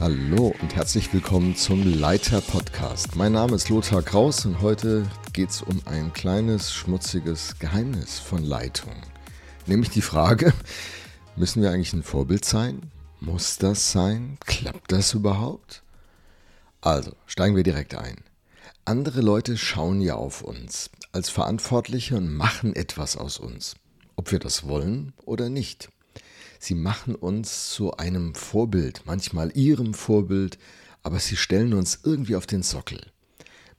Hallo und herzlich willkommen zum Leiter Podcast. Mein Name ist Lothar Kraus und heute geht es um ein kleines schmutziges Geheimnis von Leitung. Nämlich die Frage, müssen wir eigentlich ein Vorbild sein? Muss das sein? Klappt das überhaupt? Also, steigen wir direkt ein. Andere Leute schauen ja auf uns als Verantwortliche und machen etwas aus uns, ob wir das wollen oder nicht. Sie machen uns zu einem Vorbild, manchmal ihrem Vorbild, aber sie stellen uns irgendwie auf den Sockel.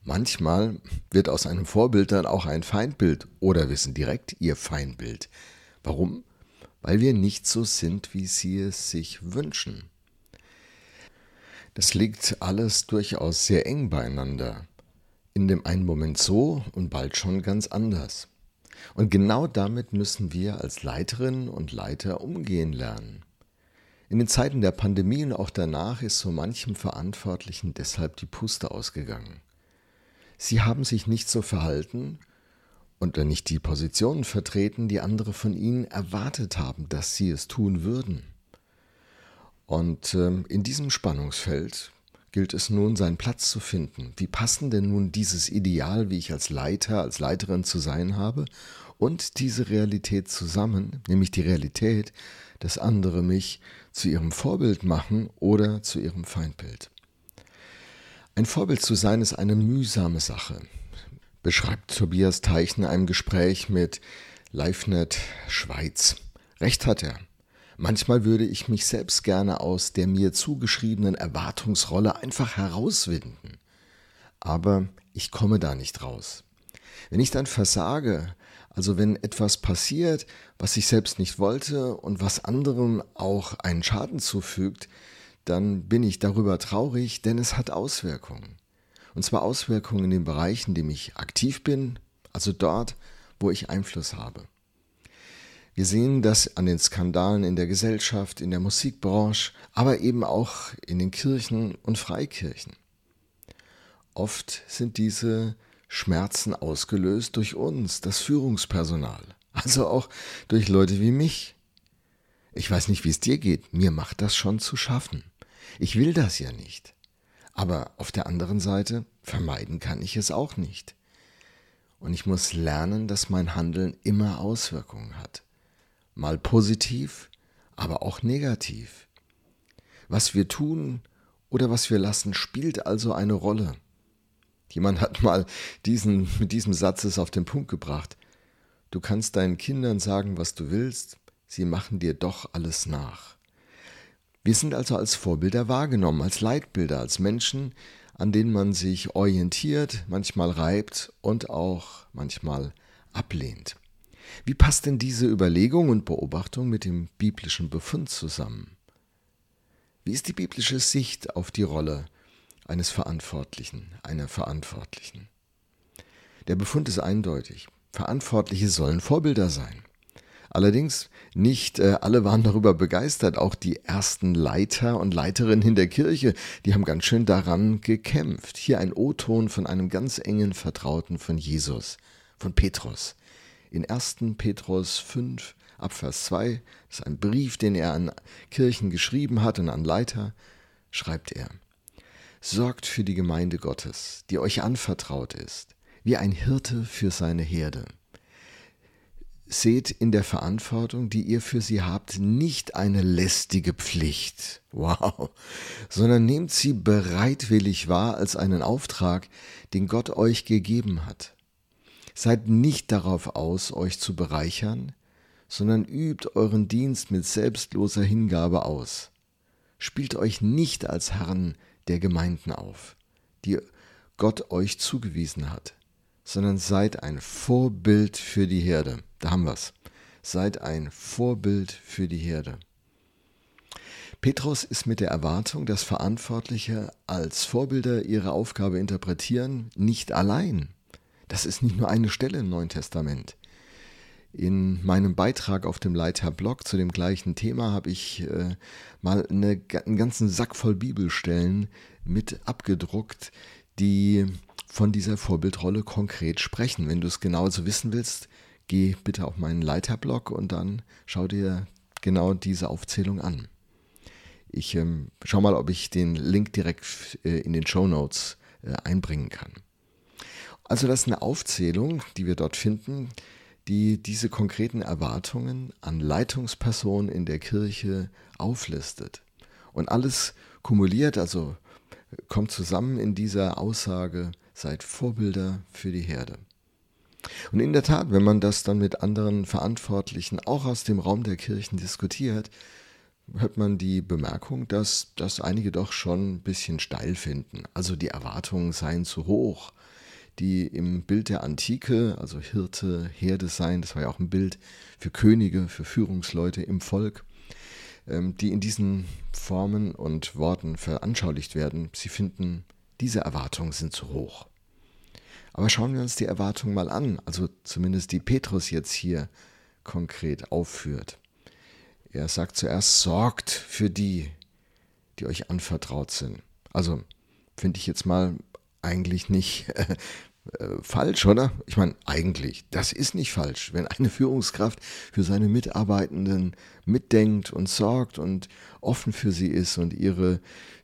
Manchmal wird aus einem Vorbild dann auch ein Feindbild oder wir sind direkt ihr Feindbild. Warum? Weil wir nicht so sind, wie sie es sich wünschen. Das liegt alles durchaus sehr eng beieinander. In dem einen Moment so und bald schon ganz anders. Und genau damit müssen wir als Leiterinnen und Leiter umgehen lernen. In den Zeiten der Pandemie und auch danach ist so manchem Verantwortlichen deshalb die Puste ausgegangen. Sie haben sich nicht so verhalten und nicht die Positionen vertreten, die andere von ihnen erwartet haben, dass sie es tun würden. Und äh, in diesem Spannungsfeld gilt es nun, seinen Platz zu finden. Wie passen denn nun dieses Ideal, wie ich als Leiter, als Leiterin zu sein habe, und diese Realität zusammen, nämlich die Realität, dass andere mich zu ihrem Vorbild machen oder zu ihrem Feindbild. Ein Vorbild zu sein ist eine mühsame Sache, beschreibt Tobias Teich in einem Gespräch mit LiveNet Schweiz. Recht hat er. Manchmal würde ich mich selbst gerne aus der mir zugeschriebenen Erwartungsrolle einfach herauswinden. Aber ich komme da nicht raus. Wenn ich dann versage, also wenn etwas passiert, was ich selbst nicht wollte und was anderen auch einen Schaden zufügt, dann bin ich darüber traurig, denn es hat Auswirkungen. Und zwar Auswirkungen in den Bereichen, in denen ich aktiv bin, also dort, wo ich Einfluss habe. Wir sehen das an den Skandalen in der Gesellschaft, in der Musikbranche, aber eben auch in den Kirchen und Freikirchen. Oft sind diese Schmerzen ausgelöst durch uns, das Führungspersonal, also auch durch Leute wie mich. Ich weiß nicht, wie es dir geht, mir macht das schon zu schaffen. Ich will das ja nicht. Aber auf der anderen Seite vermeiden kann ich es auch nicht. Und ich muss lernen, dass mein Handeln immer Auswirkungen hat mal positiv, aber auch negativ. Was wir tun oder was wir lassen, spielt also eine Rolle. Jemand hat mal diesen, mit diesem Satz es auf den Punkt gebracht. Du kannst deinen Kindern sagen, was du willst, sie machen dir doch alles nach. Wir sind also als Vorbilder wahrgenommen, als Leitbilder, als Menschen, an denen man sich orientiert, manchmal reibt und auch manchmal ablehnt. Wie passt denn diese Überlegung und Beobachtung mit dem biblischen Befund zusammen? Wie ist die biblische Sicht auf die Rolle eines Verantwortlichen, einer Verantwortlichen? Der Befund ist eindeutig. Verantwortliche sollen Vorbilder sein. Allerdings nicht äh, alle waren darüber begeistert. Auch die ersten Leiter und Leiterinnen in der Kirche, die haben ganz schön daran gekämpft. Hier ein O-Ton von einem ganz engen Vertrauten von Jesus, von Petrus in 1. Petrus 5, Abvers 2, das ist ein Brief, den er an Kirchen geschrieben hat und an Leiter, schreibt er, Sorgt für die Gemeinde Gottes, die euch anvertraut ist, wie ein Hirte für seine Herde. Seht in der Verantwortung, die ihr für sie habt, nicht eine lästige Pflicht, wow, sondern nehmt sie bereitwillig wahr als einen Auftrag, den Gott euch gegeben hat. Seid nicht darauf aus, euch zu bereichern, sondern übt euren Dienst mit selbstloser Hingabe aus. Spielt euch nicht als Herren der Gemeinden auf, die Gott euch zugewiesen hat, sondern seid ein Vorbild für die Herde. Da haben wir's. Seid ein Vorbild für die Herde. Petrus ist mit der Erwartung, dass Verantwortliche als Vorbilder ihre Aufgabe interpretieren, nicht allein. Das ist nicht nur eine Stelle im Neuen Testament. In meinem Beitrag auf dem Leiter-Blog zu dem gleichen Thema habe ich äh, mal eine, einen ganzen Sack voll Bibelstellen mit abgedruckt, die von dieser Vorbildrolle konkret sprechen. Wenn du es genauso wissen willst, geh bitte auf meinen Leiter-Blog und dann schau dir genau diese Aufzählung an. Ich ähm, schau mal, ob ich den Link direkt äh, in den Show Notes äh, einbringen kann. Also das ist eine Aufzählung, die wir dort finden, die diese konkreten Erwartungen an Leitungspersonen in der Kirche auflistet. Und alles kumuliert, also kommt zusammen in dieser Aussage, seid Vorbilder für die Herde. Und in der Tat, wenn man das dann mit anderen Verantwortlichen auch aus dem Raum der Kirchen diskutiert, hört man die Bemerkung, dass das einige doch schon ein bisschen steil finden. Also die Erwartungen seien zu hoch. Die im Bild der Antike, also Hirte, Herde sein, das war ja auch ein Bild für Könige, für Führungsleute im Volk, ähm, die in diesen Formen und Worten veranschaulicht werden. Sie finden, diese Erwartungen sind zu hoch. Aber schauen wir uns die Erwartungen mal an, also zumindest die Petrus jetzt hier konkret aufführt. Er sagt zuerst, sorgt für die, die euch anvertraut sind. Also finde ich jetzt mal eigentlich nicht falsch, oder? Ich meine, eigentlich, das ist nicht falsch. Wenn eine Führungskraft für seine Mitarbeitenden mitdenkt und sorgt und offen für sie ist und ihre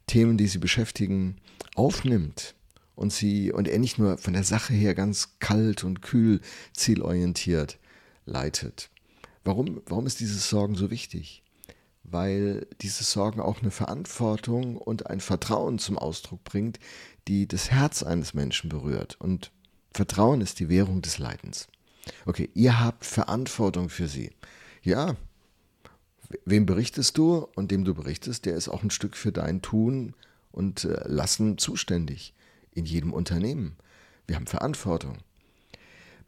Themen, die sie beschäftigen, aufnimmt, und sie und er nicht nur von der Sache her ganz kalt und kühl zielorientiert leitet. Warum, warum ist dieses Sorgen so wichtig? Weil dieses Sorgen auch eine Verantwortung und ein Vertrauen zum Ausdruck bringt, die das Herz eines Menschen berührt. Und Vertrauen ist die Währung des Leidens. Okay, ihr habt Verantwortung für sie. Ja, wem berichtest du? Und dem du berichtest, der ist auch ein Stück für dein Tun und äh, Lassen zuständig in jedem Unternehmen. Wir haben Verantwortung.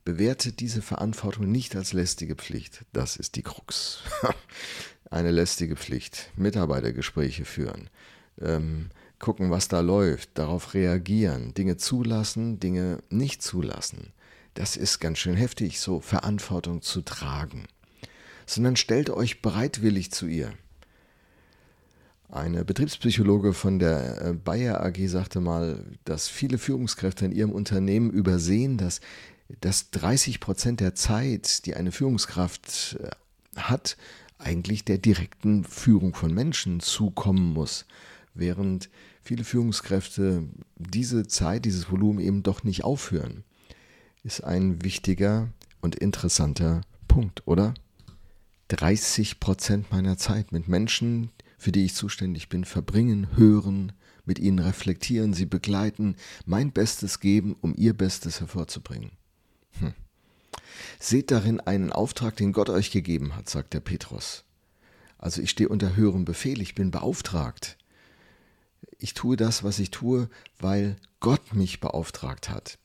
Bewertet diese Verantwortung nicht als lästige Pflicht. Das ist die Krux. Eine lästige Pflicht. Mitarbeitergespräche führen. Ähm, gucken, was da läuft. Darauf reagieren. Dinge zulassen, Dinge nicht zulassen. Das ist ganz schön heftig, so Verantwortung zu tragen. Sondern stellt euch bereitwillig zu ihr. Eine Betriebspsychologe von der äh, Bayer AG sagte mal, dass viele Führungskräfte in ihrem Unternehmen übersehen, dass, dass 30 Prozent der Zeit, die eine Führungskraft äh, hat, eigentlich der direkten Führung von Menschen zukommen muss, während viele Führungskräfte diese Zeit, dieses Volumen eben doch nicht aufhören. Ist ein wichtiger und interessanter Punkt, oder? 30 Prozent meiner Zeit mit Menschen, für die ich zuständig bin, verbringen, hören, mit ihnen reflektieren, sie begleiten, mein Bestes geben, um ihr Bestes hervorzubringen. Seht darin einen Auftrag, den Gott euch gegeben hat, sagt der Petrus. Also ich stehe unter höherem Befehl, ich bin beauftragt. Ich tue das, was ich tue, weil Gott mich beauftragt hat.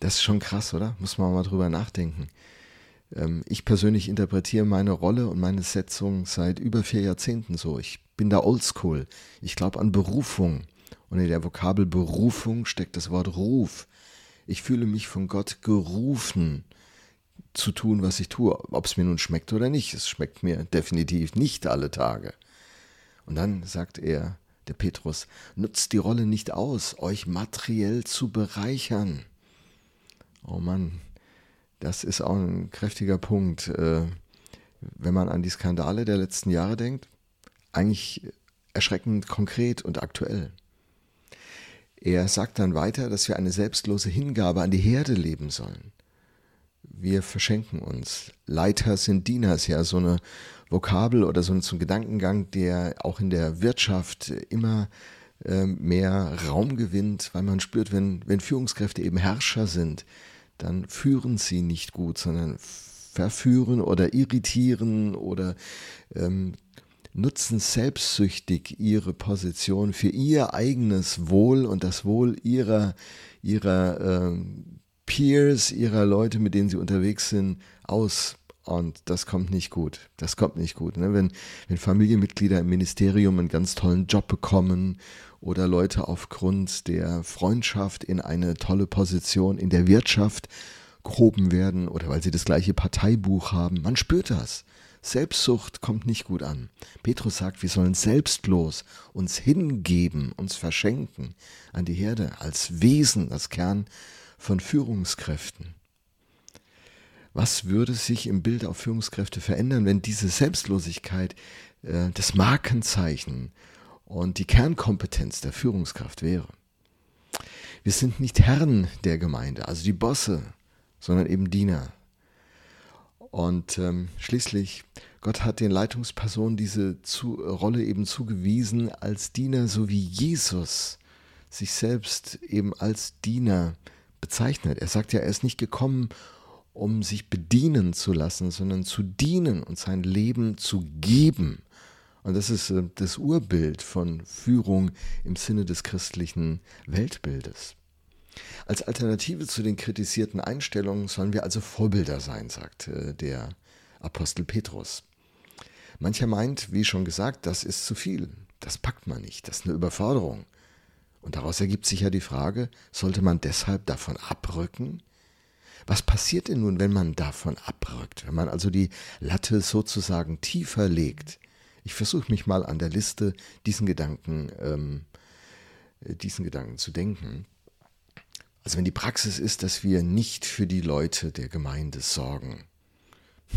Das ist schon krass, oder? Muss man mal drüber nachdenken. Ähm, ich persönlich interpretiere meine Rolle und meine Setzung seit über vier Jahrzehnten so. Ich bin da oldschool. Ich glaube an Berufung. Und in der Vokabel Berufung steckt das Wort Ruf. Ich fühle mich von Gott gerufen zu tun, was ich tue, ob es mir nun schmeckt oder nicht. Es schmeckt mir definitiv nicht alle Tage. Und dann sagt er, der Petrus, nutzt die Rolle nicht aus, euch materiell zu bereichern. Oh Mann, das ist auch ein kräftiger Punkt. Äh, wenn man an die Skandale der letzten Jahre denkt, eigentlich erschreckend konkret und aktuell. Er sagt dann weiter, dass wir eine selbstlose Hingabe an die Herde leben sollen. Wir verschenken uns. Leiter sind Diener, ist ja so eine Vokabel oder so ein Gedankengang, der auch in der Wirtschaft immer äh, mehr Raum gewinnt, weil man spürt, wenn, wenn Führungskräfte eben Herrscher sind, dann führen sie nicht gut, sondern verführen oder irritieren oder ähm, nutzen selbstsüchtig ihre Position für ihr eigenes Wohl und das Wohl ihrer, ihrer äh, Peers, ihrer Leute, mit denen sie unterwegs sind, aus. Und das kommt nicht gut. Das kommt nicht gut. Ne? Wenn, wenn Familienmitglieder im Ministerium einen ganz tollen Job bekommen oder Leute aufgrund der Freundschaft in eine tolle Position in der Wirtschaft gehoben werden oder weil sie das gleiche Parteibuch haben. Man spürt das. Selbstsucht kommt nicht gut an. Petrus sagt, wir sollen selbstlos uns hingeben, uns verschenken an die Herde als Wesen, als Kern von Führungskräften. Was würde sich im Bild auf Führungskräfte verändern, wenn diese Selbstlosigkeit äh, das Markenzeichen und die Kernkompetenz der Führungskraft wäre. Wir sind nicht Herren der Gemeinde, also die Bosse, sondern eben Diener. Und ähm, schließlich, Gott hat den Leitungspersonen diese zu, Rolle eben zugewiesen als Diener, so wie Jesus sich selbst eben als Diener bezeichnet. Er sagt ja, er ist nicht gekommen, um sich bedienen zu lassen, sondern zu dienen und sein Leben zu geben. Und das ist äh, das Urbild von Führung im Sinne des christlichen Weltbildes. Als Alternative zu den kritisierten Einstellungen sollen wir also Vorbilder sein, sagt äh, der Apostel Petrus. Mancher meint, wie schon gesagt, das ist zu viel, das packt man nicht, das ist eine Überforderung. Und daraus ergibt sich ja die Frage, sollte man deshalb davon abrücken? Was passiert denn nun, wenn man davon abrückt, wenn man also die Latte sozusagen tiefer legt? Ich versuche mich mal an der Liste diesen Gedanken, ähm, diesen Gedanken zu denken. Also wenn die Praxis ist, dass wir nicht für die Leute der Gemeinde sorgen,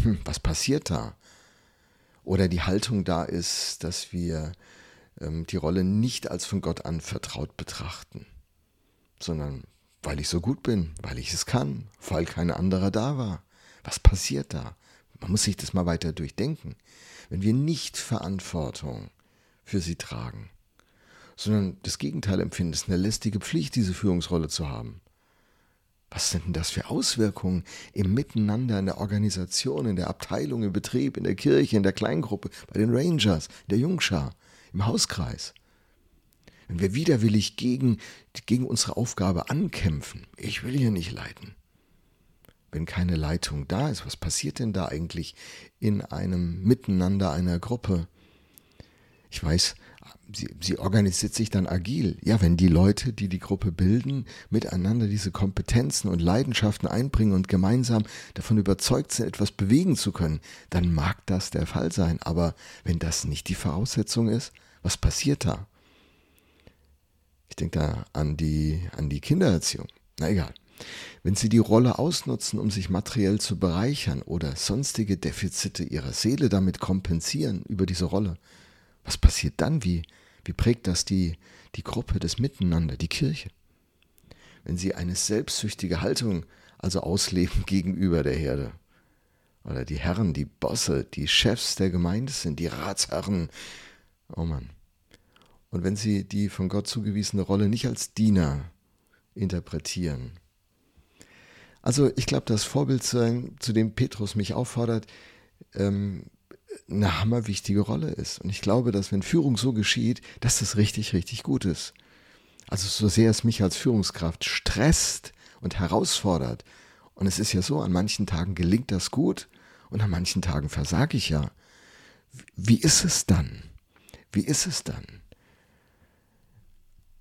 hm, was passiert da? Oder die Haltung da ist, dass wir die Rolle nicht als von Gott anvertraut betrachten, sondern weil ich so gut bin, weil ich es kann, weil kein anderer da war. Was passiert da? Man muss sich das mal weiter durchdenken. Wenn wir nicht Verantwortung für sie tragen, sondern das Gegenteil empfinden, es ist eine lästige Pflicht, diese Führungsrolle zu haben. Was sind denn das für Auswirkungen im Miteinander, in der Organisation, in der Abteilung, im Betrieb, in der Kirche, in der Kleingruppe, bei den Rangers, der Jungschar? Im Hauskreis. Wenn wir widerwillig gegen, gegen unsere Aufgabe ankämpfen, ich will hier nicht leiten. Wenn keine Leitung da ist, was passiert denn da eigentlich in einem Miteinander einer Gruppe? Ich weiß, sie, sie organisiert sich dann agil. Ja, wenn die Leute, die die Gruppe bilden, miteinander diese Kompetenzen und Leidenschaften einbringen und gemeinsam davon überzeugt sind, etwas bewegen zu können, dann mag das der Fall sein. Aber wenn das nicht die Voraussetzung ist, was passiert da? Ich denke da an die, an die Kindererziehung. Na egal. Wenn sie die Rolle ausnutzen, um sich materiell zu bereichern oder sonstige Defizite ihrer Seele damit kompensieren über diese Rolle, was passiert dann? Wie, wie prägt das die, die Gruppe, das Miteinander, die Kirche? Wenn sie eine selbstsüchtige Haltung also ausleben gegenüber der Herde, oder die Herren, die Bosse, die Chefs der Gemeinde sind, die Ratsherren, oh Mann. Und wenn sie die von Gott zugewiesene Rolle nicht als Diener interpretieren. Also ich glaube, das Vorbild sein, zu dem Petrus mich auffordert, ähm, eine hammerwichtige Rolle ist. Und ich glaube, dass wenn Führung so geschieht, dass das richtig, richtig gut ist. Also so sehr es mich als Führungskraft stresst und herausfordert. Und es ist ja so, an manchen Tagen gelingt das gut und an manchen Tagen versage ich ja. Wie ist es dann? Wie ist es dann?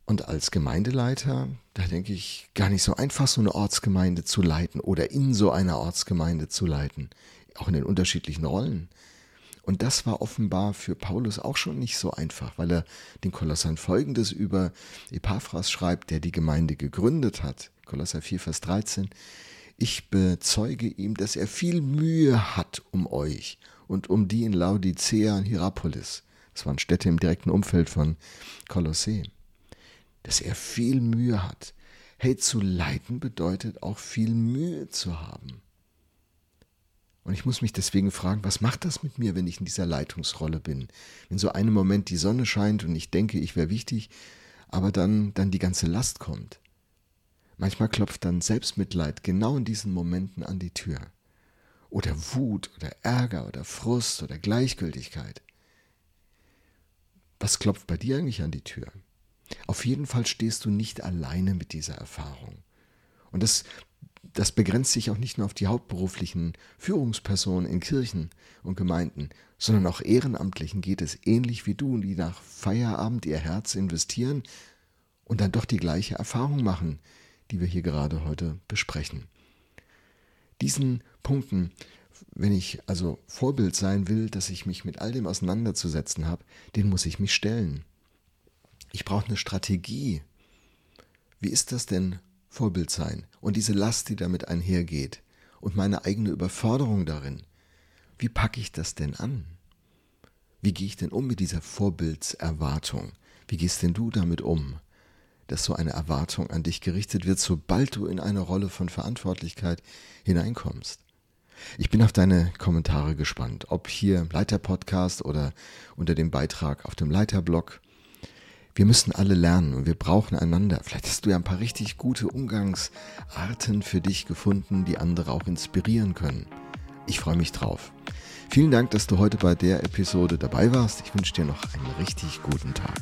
Und als Gemeindeleiter, da denke ich, gar nicht so einfach, so eine Ortsgemeinde zu leiten oder in so einer Ortsgemeinde zu leiten, auch in den unterschiedlichen Rollen. Und das war offenbar für Paulus auch schon nicht so einfach, weil er den Kolossern folgendes über Epaphras schreibt, der die Gemeinde gegründet hat. Kolosser 4, Vers 13. Ich bezeuge ihm, dass er viel Mühe hat um euch und um die in Laodicea und Hierapolis. Das waren Städte im direkten Umfeld von Kolossee. Dass er viel Mühe hat. Hey, zu leiten bedeutet auch viel Mühe zu haben. Und ich muss mich deswegen fragen, was macht das mit mir, wenn ich in dieser Leitungsrolle bin? Wenn so einen Moment die Sonne scheint und ich denke, ich wäre wichtig, aber dann, dann die ganze Last kommt. Manchmal klopft dann Selbstmitleid genau in diesen Momenten an die Tür. Oder Wut oder Ärger oder Frust oder Gleichgültigkeit. Was klopft bei dir eigentlich an die Tür? Auf jeden Fall stehst du nicht alleine mit dieser Erfahrung. Und das das begrenzt sich auch nicht nur auf die hauptberuflichen Führungspersonen in Kirchen und Gemeinden, sondern auch Ehrenamtlichen geht es ähnlich wie du, die nach Feierabend ihr Herz investieren und dann doch die gleiche Erfahrung machen, die wir hier gerade heute besprechen. Diesen Punkten, wenn ich also Vorbild sein will, dass ich mich mit all dem auseinanderzusetzen habe, den muss ich mich stellen. Ich brauche eine Strategie. Wie ist das denn Vorbild sein und diese Last, die damit einhergeht und meine eigene Überforderung darin. Wie packe ich das denn an? Wie gehe ich denn um mit dieser Vorbildserwartung? Wie gehst denn du damit um, dass so eine Erwartung an dich gerichtet wird, sobald du in eine Rolle von Verantwortlichkeit hineinkommst? Ich bin auf deine Kommentare gespannt, ob hier im Leiter-Podcast oder unter dem Beitrag auf dem Leiterblog. Wir müssen alle lernen und wir brauchen einander. Vielleicht hast du ja ein paar richtig gute Umgangsarten für dich gefunden, die andere auch inspirieren können. Ich freue mich drauf. Vielen Dank, dass du heute bei der Episode dabei warst. Ich wünsche dir noch einen richtig guten Tag.